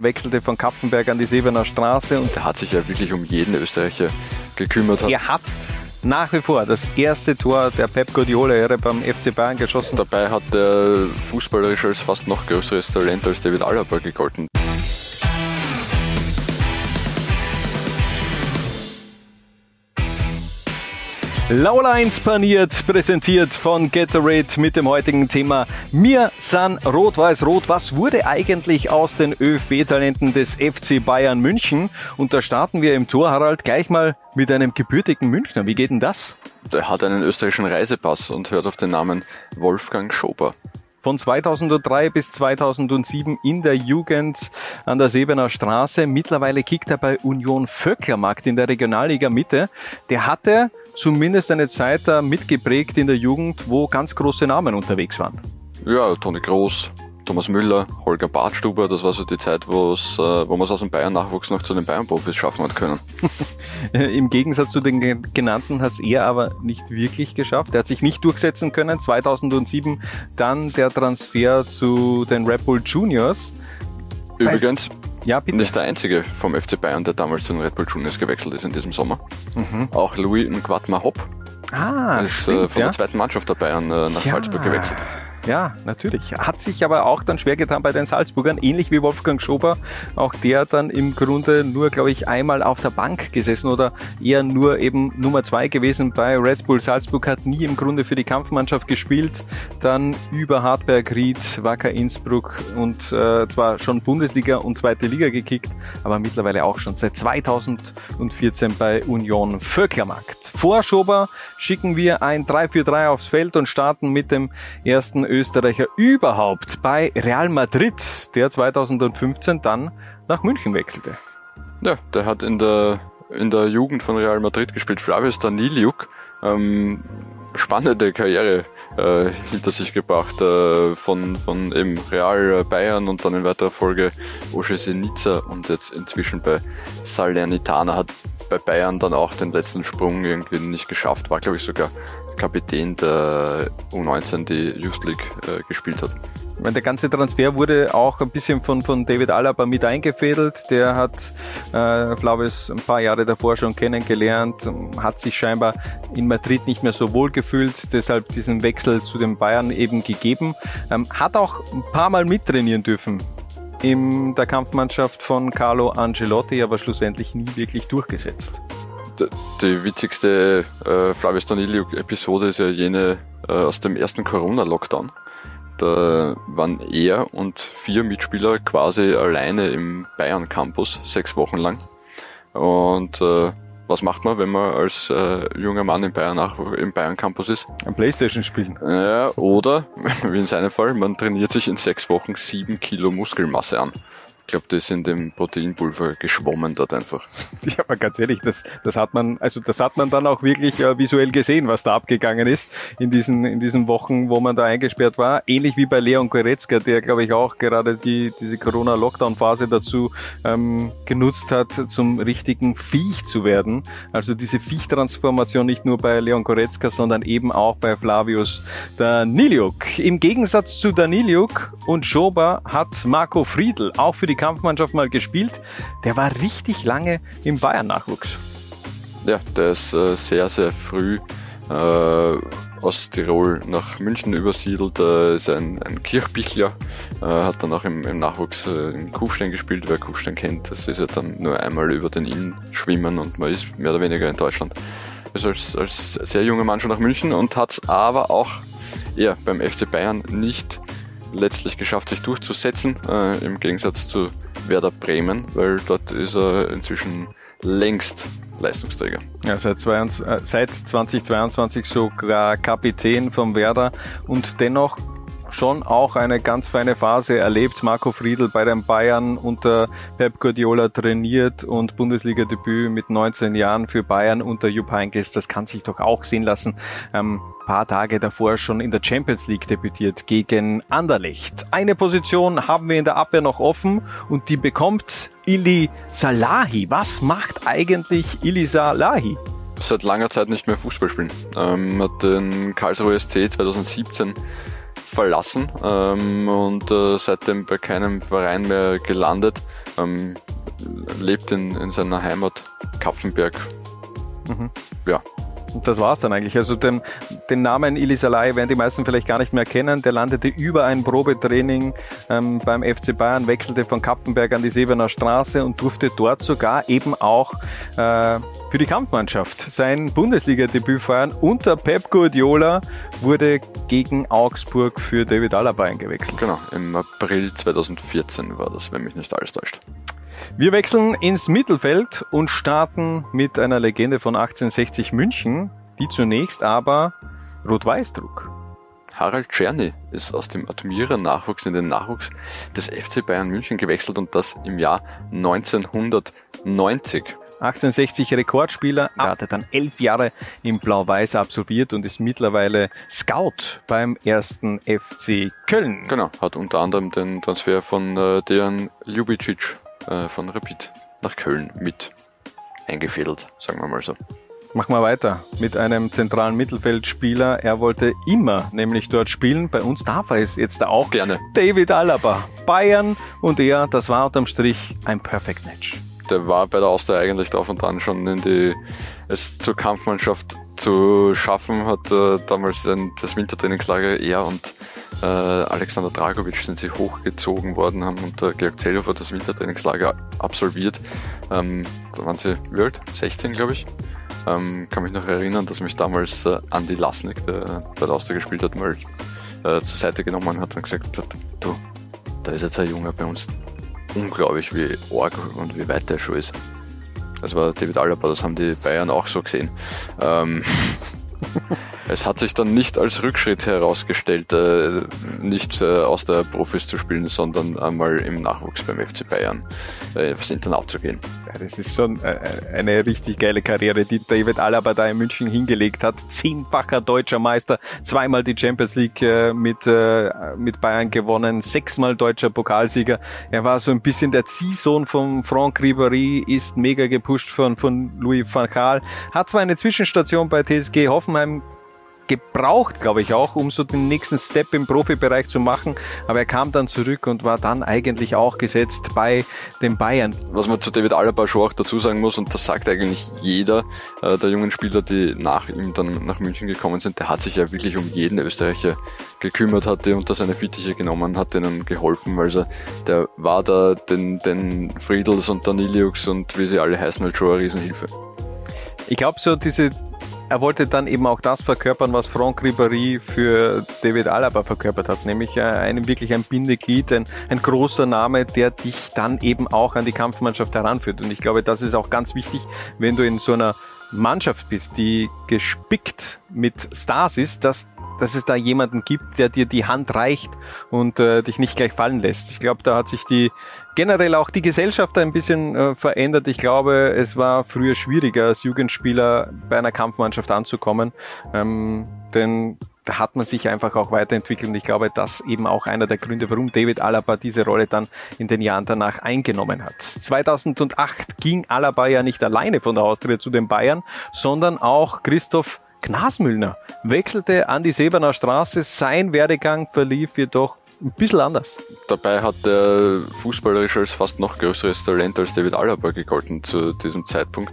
wechselte von Kapfenberg an die Sebener Straße. Und der hat sich ja wirklich um jeden Österreicher gekümmert. Er hat nach wie vor das erste Tor der Pep Guardiola-Ära beim FC Bayern geschossen. Dabei hat er fußballerisch als fast noch größeres Talent als David Alaba gegolten. Laulines paniert, präsentiert von Gatorade mit dem heutigen Thema Mir san Rot-Weiß-Rot. Was wurde eigentlich aus den ÖFB-Talenten des FC Bayern München? Und da starten wir im Tor, Harald, gleich mal mit einem gebürtigen Münchner. Wie geht denn das? Der hat einen österreichischen Reisepass und hört auf den Namen Wolfgang Schober von 2003 bis 2007 in der Jugend an der Sebener Straße. Mittlerweile kickt er bei Union Vöcklermarkt in der Regionalliga Mitte. Der hatte zumindest eine Zeit mitgeprägt in der Jugend, wo ganz große Namen unterwegs waren. Ja, Toni Groß, Thomas Müller, Holger Bartstuber, das war so die Zeit, äh, wo man es aus dem Bayern-Nachwuchs noch zu den Bayern-Profis schaffen hat können. Im Gegensatz zu den genannten hat es er aber nicht wirklich geschafft. Er hat sich nicht durchsetzen können. 2007 dann der Transfer zu den Red Bull Juniors. Übrigens, ja, bitte. Nicht der einzige vom FC Bayern, der damals zu den Red Bull Juniors gewechselt ist in diesem Sommer. Mhm. Auch Louis Ngwatma Hopp ah, ist äh, stimmt, äh, von ja. der zweiten Mannschaft der Bayern äh, nach ja. Salzburg gewechselt. Ja, natürlich. Hat sich aber auch dann schwer getan bei den Salzburgern, ähnlich wie Wolfgang Schober. Auch der dann im Grunde nur, glaube ich, einmal auf der Bank gesessen oder eher nur eben Nummer zwei gewesen bei Red Bull Salzburg, hat nie im Grunde für die Kampfmannschaft gespielt. Dann über Hartberg, Ried, Wacker Innsbruck und äh, zwar schon Bundesliga und zweite Liga gekickt, aber mittlerweile auch schon seit 2014 bei Union Vöcklermarkt. Vor Schober schicken wir ein 3-4-3 aufs Feld und starten mit dem ersten Österreicher überhaupt bei Real Madrid, der 2015 dann nach München wechselte. Ja, der hat in der, in der Jugend von Real Madrid gespielt, Flavius Daniliuk. Ähm, spannende Karriere äh, hinter sich gebracht äh, von, von eben Real Bayern und dann in weiterer Folge Nizza und jetzt inzwischen bei Salernitana hat bei Bayern dann auch den letzten Sprung irgendwie nicht geschafft, war glaube ich sogar Kapitän der U19, die Youth League äh, gespielt hat. Meine, der ganze Transfer wurde auch ein bisschen von, von David Alaba mit eingefädelt. Der hat äh, Flavius ein paar Jahre davor schon kennengelernt, hat sich scheinbar in Madrid nicht mehr so wohl gefühlt, deshalb diesen Wechsel zu den Bayern eben gegeben. Ähm, hat auch ein paar Mal mittrainieren dürfen in der Kampfmannschaft von Carlo Angelotti, aber schlussendlich nie wirklich durchgesetzt die witzigste äh, Flavius Danilio-Episode ist ja jene äh, aus dem ersten Corona-Lockdown. Da waren er und vier Mitspieler quasi alleine im Bayern-Campus, sechs Wochen lang. Und äh, was macht man, wenn man als äh, junger Mann im Bayern, im Bayern Campus ist? Ein Playstation spielen. Ja, oder, wie in seinem Fall, man trainiert sich in sechs Wochen sieben Kilo Muskelmasse an. Ich glaube, das ist in dem Proteinpulver geschwommen dort einfach. Ja, aber ganz ehrlich, das, das hat man, also das hat man dann auch wirklich äh, visuell gesehen, was da abgegangen ist in diesen, in diesen Wochen, wo man da eingesperrt war. Ähnlich wie bei Leon Goretzka, der glaube ich auch gerade die, diese Corona-Lockdown-Phase dazu ähm, genutzt hat, zum richtigen Viech zu werden. Also diese Viech-Transformation nicht nur bei Leon Goretzka, sondern eben auch bei Flavius Daniliuk. Im Gegensatz zu Daniliuk und Schober hat Marco Friedl auch für die Kampfmannschaft mal gespielt. Der war richtig lange im Bayern-Nachwuchs. Ja, der ist äh, sehr, sehr früh äh, aus Tirol nach München übersiedelt, äh, ist ein, ein Kirchbichler, äh, hat dann auch im, im Nachwuchs äh, in Kufstein gespielt, wer Kufstein kennt, das ist ja dann nur einmal über den Inn schwimmen und man ist mehr oder weniger in Deutschland. Ist als, als sehr junger Mann schon nach München und hat es aber auch ja, beim FC Bayern nicht letztlich geschafft, sich durchzusetzen, äh, im Gegensatz zu Werder Bremen, weil dort ist er inzwischen längst Leistungsträger. Ja, seit, 22, äh, seit 2022 sogar Kapitän vom Werder und dennoch schon auch eine ganz feine Phase erlebt. Marco Friedl bei den Bayern unter Pep Guardiola trainiert und Bundesliga-Debüt mit 19 Jahren für Bayern unter Jupp Heynckes. Das kann sich doch auch sehen lassen. Ähm, paar Tage davor schon in der Champions League debütiert gegen Anderlecht. Eine Position haben wir in der Abwehr noch offen und die bekommt Ili Salahi. Was macht eigentlich Ili Salahi? Seit langer Zeit nicht mehr Fußball spielen. Ähm, hat den Karlsruhe SC 2017 verlassen ähm, und äh, seitdem bei keinem Verein mehr gelandet. ähm, lebt in, in seiner Heimat Kapfenberg. Mhm. Ja, und das war's dann eigentlich. Also den, den Namen Ilis Alai werden die meisten vielleicht gar nicht mehr kennen. Der landete über ein Probetraining ähm, beim FC Bayern, wechselte von Kappenberg an die Sebener Straße und durfte dort sogar eben auch äh, für die Kampfmannschaft sein Bundesliga-Debüt feiern. Unter Pep Guardiola wurde gegen Augsburg für David Alaba eingewechselt. Genau, im April 2014 war das, wenn mich nicht alles täuscht. Wir wechseln ins Mittelfeld und starten mit einer Legende von 1860 München, die zunächst aber rot-weiß trug. Harald Czerny ist aus dem Admira Nachwuchs in den Nachwuchs des FC Bayern München gewechselt und das im Jahr 1990. 1860 Rekordspieler, er hatte dann elf Jahre im Blau-Weiß absolviert und ist mittlerweile Scout beim ersten FC Köln. Genau, hat unter anderem den Transfer von äh, Dejan Ljubicic äh, von Rapid nach Köln mit eingefädelt, sagen wir mal so. Machen wir weiter mit einem zentralen Mittelfeldspieler. Er wollte immer nämlich dort spielen. Bei uns darf er es jetzt auch. Gerne. David Alaba. Bayern und er, das war unterm Strich ein Perfect Match. Der war bei der Austria eigentlich drauf und dran schon in die, es zur Kampfmannschaft zu schaffen, hat äh, damals ein, das Wintertrainingslager er und äh, Alexander Dragovic sind sie hochgezogen worden, haben unter Georg Zellhofer das Wintertrainingslager absolviert. Ähm, da waren sie World 16, glaube ich. Ähm, kann mich noch erinnern, dass mich damals äh, Andy Lasnik, der bei der Austria gespielt hat, mal äh, zur Seite genommen hat und gesagt hat, du, da ist jetzt ein Junge bei uns, unglaublich wie arg und wie weit der schon ist. Das war David Alaba, das haben die Bayern auch so gesehen. Ähm, es hat sich dann nicht als Rückschritt herausgestellt, äh, nicht äh, aus der Profis zu spielen, sondern einmal im Nachwuchs beim FC Bayern äh, aufs Internat zu gehen. Ja, das ist schon äh, eine richtig geile Karriere, die David Alaba da in München hingelegt hat. Zehnfacher deutscher Meister, zweimal die Champions League äh, mit, äh, mit Bayern gewonnen, sechsmal deutscher Pokalsieger. Er war so ein bisschen der Ziehsohn von Franck Ribéry, ist mega gepusht von, von Louis van Gaal, hat zwar eine Zwischenstation bei TSG Hoffenheim gebraucht, glaube ich auch, um so den nächsten Step im Profibereich zu machen. Aber er kam dann zurück und war dann eigentlich auch gesetzt bei den Bayern. Was man zu David Alaba schon auch dazu sagen muss, und das sagt eigentlich jeder äh, der jungen Spieler, die nach ihm dann nach München gekommen sind, der hat sich ja wirklich um jeden Österreicher gekümmert, hat die unter seine Fittiche genommen, hat denen geholfen. Also der war da den, den Friedels und Daniliux und wie sie alle heißen, halt schon eine Riesenhilfe. Ich glaube, so diese er wollte dann eben auch das verkörpern, was Franck Ribéry für David Alaba verkörpert hat, nämlich äh, einem wirklich ein Bindeglied, ein, ein großer Name, der dich dann eben auch an die Kampfmannschaft heranführt. Und ich glaube, das ist auch ganz wichtig, wenn du in so einer Mannschaft bist, die gespickt mit Stars ist, dass dass es da jemanden gibt, der dir die Hand reicht und äh, dich nicht gleich fallen lässt. Ich glaube, da hat sich die generell auch die Gesellschaft ein bisschen äh, verändert. Ich glaube, es war früher schwieriger als Jugendspieler bei einer Kampfmannschaft anzukommen, ähm, denn da hat man sich einfach auch weiterentwickelt und ich glaube, das eben auch einer der Gründe, warum David Alaba diese Rolle dann in den Jahren danach eingenommen hat. 2008 ging Alaba ja nicht alleine von der Austria zu den Bayern, sondern auch Christoph Knasmüllner wechselte an die Seberner Straße. Sein Werdegang verlief jedoch ein bisschen anders. Dabei hat er fußballerisch als fast noch größeres Talent als David Alaba gegolten zu diesem Zeitpunkt.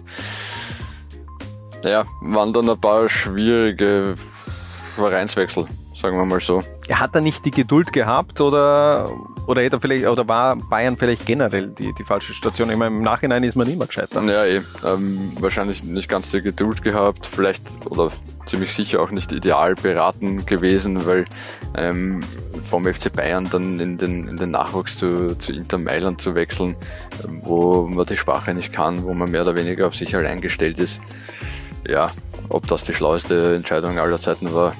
Ja, waren dann ein paar schwierige Vereinswechsel, sagen wir mal so. Er hat da nicht die Geduld gehabt oder oder hätte vielleicht, oder war Bayern vielleicht generell die, die falsche Station? Ich meine, im Nachhinein ist man immer gescheitert. Ja, eh. Ähm, wahrscheinlich nicht ganz die Geduld gehabt, vielleicht oder ziemlich sicher auch nicht ideal beraten gewesen, weil ähm, vom FC Bayern dann in den, in den Nachwuchs zu, zu Inter Mailand zu wechseln, wo man die Sprache nicht kann, wo man mehr oder weniger auf sich allein gestellt ist. Ja, ob das die schlaueste Entscheidung aller Zeiten war,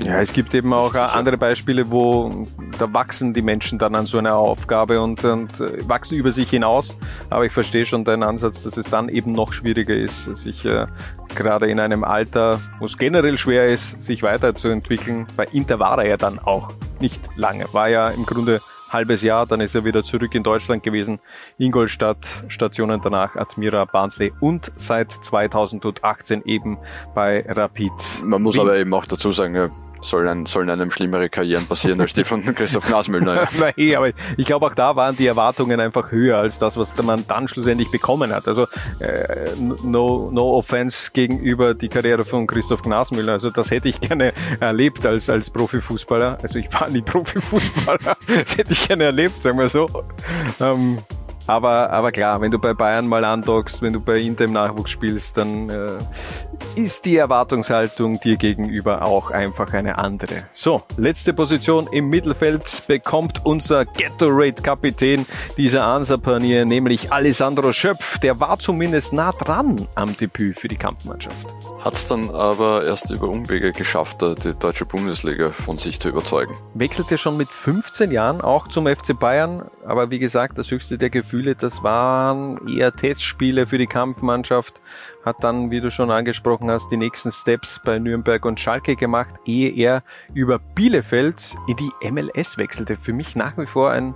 ja, es gibt eben auch andere Beispiele, wo da wachsen die Menschen dann an so einer Aufgabe und, und äh, wachsen über sich hinaus. Aber ich verstehe schon deinen Ansatz, dass es dann eben noch schwieriger ist, sich äh, gerade in einem Alter, wo es generell schwer ist, sich weiterzuentwickeln. Bei Inter war er ja dann auch nicht lange, war ja im Grunde halbes Jahr, dann ist er wieder zurück in Deutschland gewesen. Ingolstadt, Stationen danach Admira, Barnsley und seit 2018 eben bei Rapid. Man muss Wien. aber eben auch dazu sagen, sollen, sollen einem schlimmere Karrieren passieren als die von Christoph Nasmüller. Ja. Nein, aber ich glaube auch da waren die Erwartungen einfach höher als das, was man dann schlussendlich bekommen hat. Also äh, no, no offense gegenüber die Karriere von Christoph Gnasmüller. Also das hätte ich gerne erlebt als, als Profifußballer. Also ich war nie Profifußballer. das hätte ich gerne erlebt, sagen wir so. Ähm, aber, aber klar, wenn du bei Bayern mal andockst, wenn du bei Inter im Nachwuchs spielst, dann äh, ist die Erwartungshaltung dir gegenüber auch einfach eine andere. So, letzte Position im Mittelfeld bekommt unser Gatorade-Kapitän dieser Ansapanier, nämlich Alessandro Schöpf. Der war zumindest nah dran am Debüt für die Kampfmannschaft. Hat es dann aber erst über Umwege geschafft, die deutsche Bundesliga von sich zu überzeugen. Wechselte schon mit 15 Jahren auch zum FC Bayern, aber wie gesagt, das höchste der Gefühle, das waren eher Testspiele für die Kampfmannschaft. Hat dann, wie du schon angesprochen hast, die nächsten Steps bei Nürnberg und Schalke gemacht, ehe er über Bielefeld in die MLS wechselte. Für mich nach wie vor ein,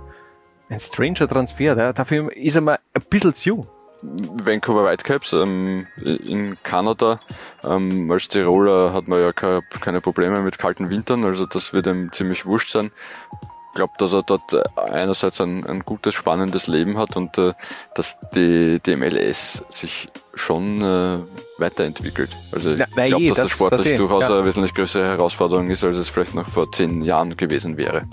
ein stranger Transfer. Dafür ist er mal ein bisschen zu. Vancouver Whitecaps ähm, in Kanada. Ähm, als Tiroler hat man ja keine Probleme mit kalten Wintern, also das wird ihm ziemlich wurscht sein. Ich glaube, dass er dort einerseits ein, ein, gutes, spannendes Leben hat und äh, dass die, die MLS sich schon äh, weiterentwickelt. Also ich glaube, dass das, das sportlich das durchaus ja. eine wesentlich größere Herausforderung ist, als es vielleicht noch vor zehn Jahren gewesen wäre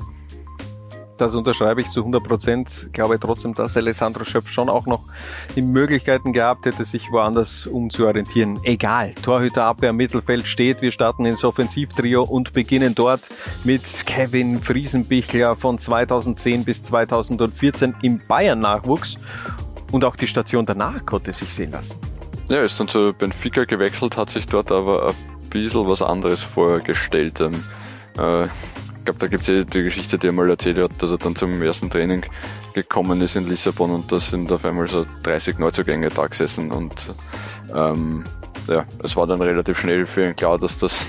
das unterschreibe ich zu 100 Prozent. Ich glaube trotzdem, dass Alessandro Schöpf schon auch noch die Möglichkeiten gehabt hätte, sich woanders umzuorientieren. Egal, Torhüterabwehr im Mittelfeld steht. Wir starten ins Offensivtrio und beginnen dort mit Kevin Friesenbichler von 2010 bis 2014 im Bayern-Nachwuchs. Und auch die Station danach konnte sich sehen lassen. Ja, ist dann zu Benfica gewechselt, hat sich dort aber ein bisschen was anderes vorgestellt. Ähm, äh, glaube, da gibt es eh die Geschichte, die er mal erzählt hat, dass er dann zum ersten Training gekommen ist in Lissabon und da sind auf einmal so 30 Neuzugänge da gesessen und ähm, ja, es war dann relativ schnell für ihn klar, dass das,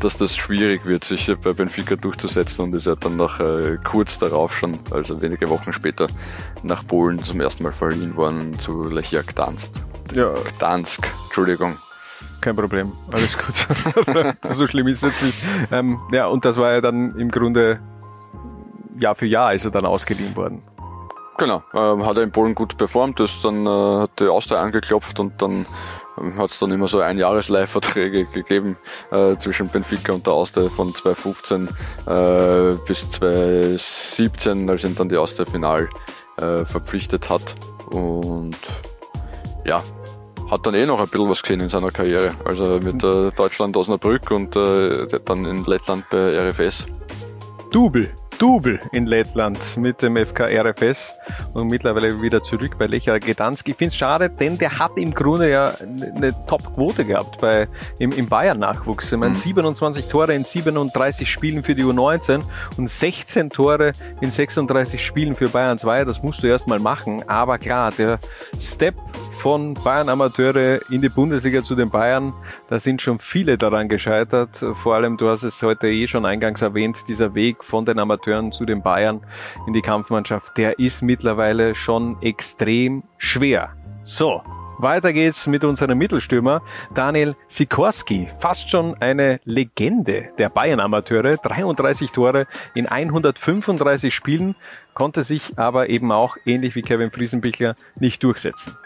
dass das schwierig wird, sich bei Benfica durchzusetzen und ist er dann nach äh, kurz darauf schon, also wenige Wochen später, nach Polen zum ersten Mal verliehen worden zu Lechia Gdansk. Ja. Gdansk, Entschuldigung. Kein Problem, alles gut. so schlimm ist es nicht. Ähm, ja, und das war ja dann im Grunde Jahr für Jahr ist er dann ausgeliehen worden. Genau, ähm, hat er in Polen gut performt, ist dann äh, hat die Austria angeklopft und dann ähm, hat es dann immer so ein Jahresleihverträge gegeben äh, zwischen Benfica und der Austria von 2015 äh, bis 2017, als ihn dann die Austria final äh, verpflichtet hat. Und ja, hat dann eh noch ein bisschen was gesehen in seiner Karriere. Also mit äh, Deutschland Osnabrück und äh, dann in Lettland bei RFS. Double. Double in Lettland mit dem FK RFS und mittlerweile wieder zurück bei Lechia Gdansk. Ich finde es schade, denn der hat im Grunde ja eine Top-Quote gehabt bei, im, im Bayern-Nachwuchs. Ich meine, mhm. 27 Tore in 37 Spielen für die U19 und 16 Tore in 36 Spielen für Bayern 2. Das musst du erstmal machen. Aber klar, der Step von Bayern Amateure in die Bundesliga zu den Bayern. Da sind schon viele daran gescheitert. Vor allem, du hast es heute eh schon eingangs erwähnt, dieser Weg von den Amateuren zu den Bayern in die Kampfmannschaft, der ist mittlerweile schon extrem schwer. So, weiter geht's mit unserem Mittelstürmer Daniel Sikorski. Fast schon eine Legende der Bayern-Amateure. 33 Tore in 135 Spielen, konnte sich aber eben auch, ähnlich wie Kevin Friesenbichler, nicht durchsetzen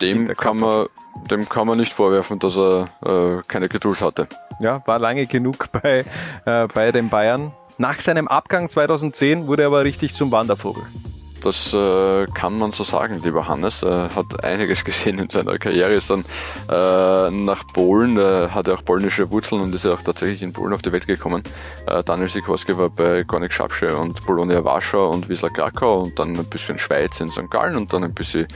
dem kann man, dem kann man nicht vorwerfen, dass er äh, keine Geduld hatte. Ja, war lange genug bei, äh, bei den Bayern. Nach seinem Abgang 2010 wurde er aber richtig zum Wandervogel. Das äh, kann man so sagen, lieber Hannes. Er hat einiges gesehen in seiner Karriere, ist dann äh, nach Polen, äh, hat er auch polnische Wurzeln und ist ja auch tatsächlich in Polen auf die Welt gekommen. Äh, Daniel Sikorski war bei Gornik Schapsche und Polonia Warschau und Wisla Krakau und dann ein bisschen Schweiz in St. Gallen und dann ein bisschen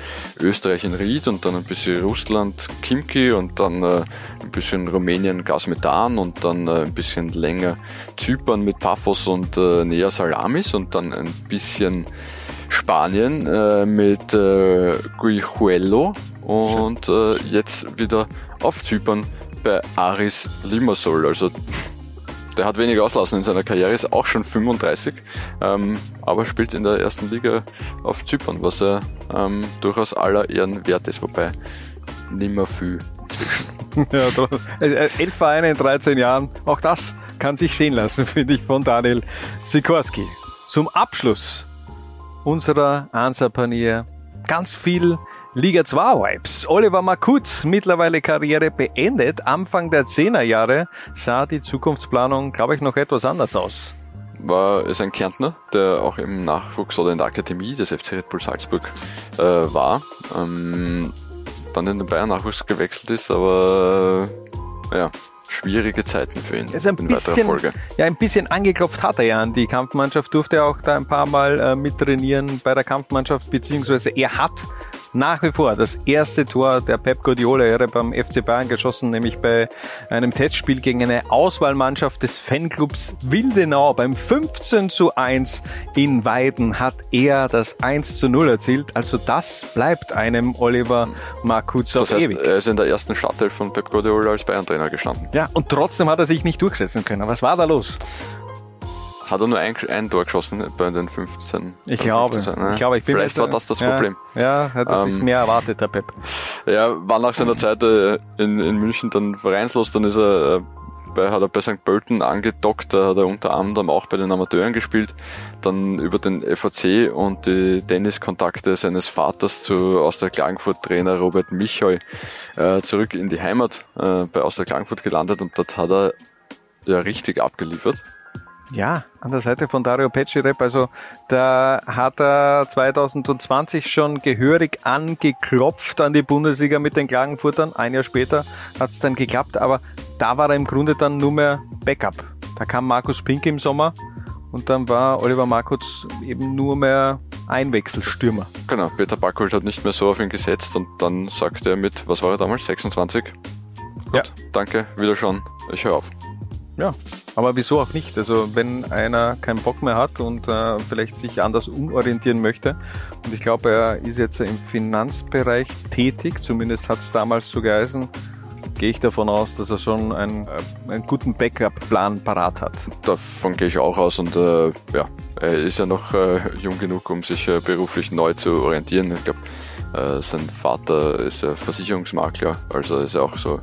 Österreich in Ried und dann ein bisschen Russland, Kimki und dann äh, ein bisschen Rumänien, Gasmethan und dann äh, ein bisschen länger Zypern mit Paphos und äh, Nea Salamis und dann ein bisschen Spanien äh, mit äh, Guijuelo und äh, jetzt wieder auf Zypern bei Aris Limassol. Also der hat wenig auslassen in seiner Karriere, ist auch schon 35, ähm, aber spielt in der ersten Liga auf Zypern, was er ähm, durchaus aller Ehren wert ist, wobei nimmer viel inzwischen. ja, elf Vereine in 13 Jahren, auch das kann sich sehen lassen, finde ich, von Daniel Sikorski. Zum Abschluss unserer Ansapanier ganz viel Liga 2 Vibes. Oliver Makutz, mittlerweile Karriere beendet. Anfang der 10er Jahre sah die Zukunftsplanung, glaube ich, noch etwas anders aus. War ist ein Kärntner, der auch im Nachwuchs oder in der Akademie des FC Red Bull Salzburg äh, war. Ähm, dann in den Bayern Nachwuchs gewechselt ist, aber äh, ja, schwierige Zeiten für ihn also ein in bisschen, weiterer Folge. Ja, ein bisschen angeklopft hat er ja an die Kampfmannschaft, durfte auch da ein paar Mal äh, mittrainieren bei der Kampfmannschaft, beziehungsweise er hat nach wie vor das erste Tor der Pep Guardiola-Ära beim FC Bayern geschossen, nämlich bei einem Testspiel gegen eine Auswahlmannschaft des Fanclubs Wildenau. Beim 15 zu 1 in Weiden hat er das 1 zu 0 erzielt. Also das bleibt einem Oliver Markuz auf das heißt, ewig. Er ist in der ersten Startelf von Pep Guardiola als Bayern-Trainer gestanden. Ja, und trotzdem hat er sich nicht durchsetzen können. Was war da los? Hat er nur ein, ein Tor geschossen bei den 15? Ich glaube. 15, ne? ich, glaube ich bin Vielleicht war das das ja, Problem. Ja, hat er ähm, sich mehr erwartet, der Pep. Ja, war nach seiner Zeit äh, in, in München dann vereinslos, dann ist er äh, bei, hat er bei St. Pölten angedockt, da hat er unter anderem auch bei den Amateuren gespielt, dann über den FAC und die Tenniskontakte seines Vaters zu Austria Klagenfurt Trainer Robert Michel äh, zurück in die Heimat äh, bei Austria Klagenfurt gelandet und dort hat er ja richtig abgeliefert. Ja, an der Seite von Dario Pecirep, also da hat er 2020 schon gehörig angeklopft an die Bundesliga mit den Klagenfurtern. Ein Jahr später hat es dann geklappt, aber da war er im Grunde dann nur mehr Backup. Da kam Markus Pink im Sommer und dann war Oliver Markutz eben nur mehr Einwechselstürmer. Genau, Peter Backholt hat nicht mehr so auf ihn gesetzt und dann sagte er mit, was war er damals, 26? Gut, ja. danke, wieder schon, ich höre auf. Ja, aber wieso auch nicht? Also wenn einer keinen Bock mehr hat und äh, vielleicht sich anders umorientieren möchte, und ich glaube, er ist jetzt im Finanzbereich tätig, zumindest hat es damals so geheißen, gehe ich davon aus, dass er schon einen, äh, einen guten Backup-Plan parat hat. Davon gehe ich auch aus und äh, ja, er ist ja noch äh, jung genug, um sich äh, beruflich neu zu orientieren. Ich glaube, äh, sein Vater ist ja Versicherungsmakler, also ist er auch so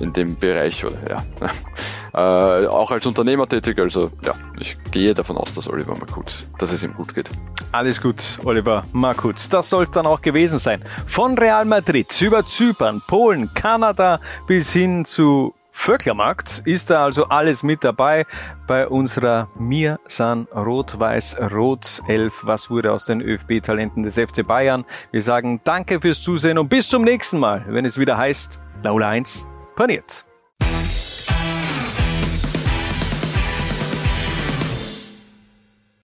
in dem Bereich oder ja. Äh, auch als Unternehmer tätig, also ja, ich gehe davon aus, dass Oliver Makutz, dass es ihm gut geht. Alles gut, Oliver Makutz. Das soll es dann auch gewesen sein. Von Real Madrid über Zypern, Polen, Kanada bis hin zu Vöcklermarkt ist da also alles mit dabei bei unserer Mir San Rot-Weiß-Rot 11. Was wurde aus den ÖFB-Talenten des FC Bayern? Wir sagen danke fürs Zusehen und bis zum nächsten Mal, wenn es wieder heißt Laula 1 paniert.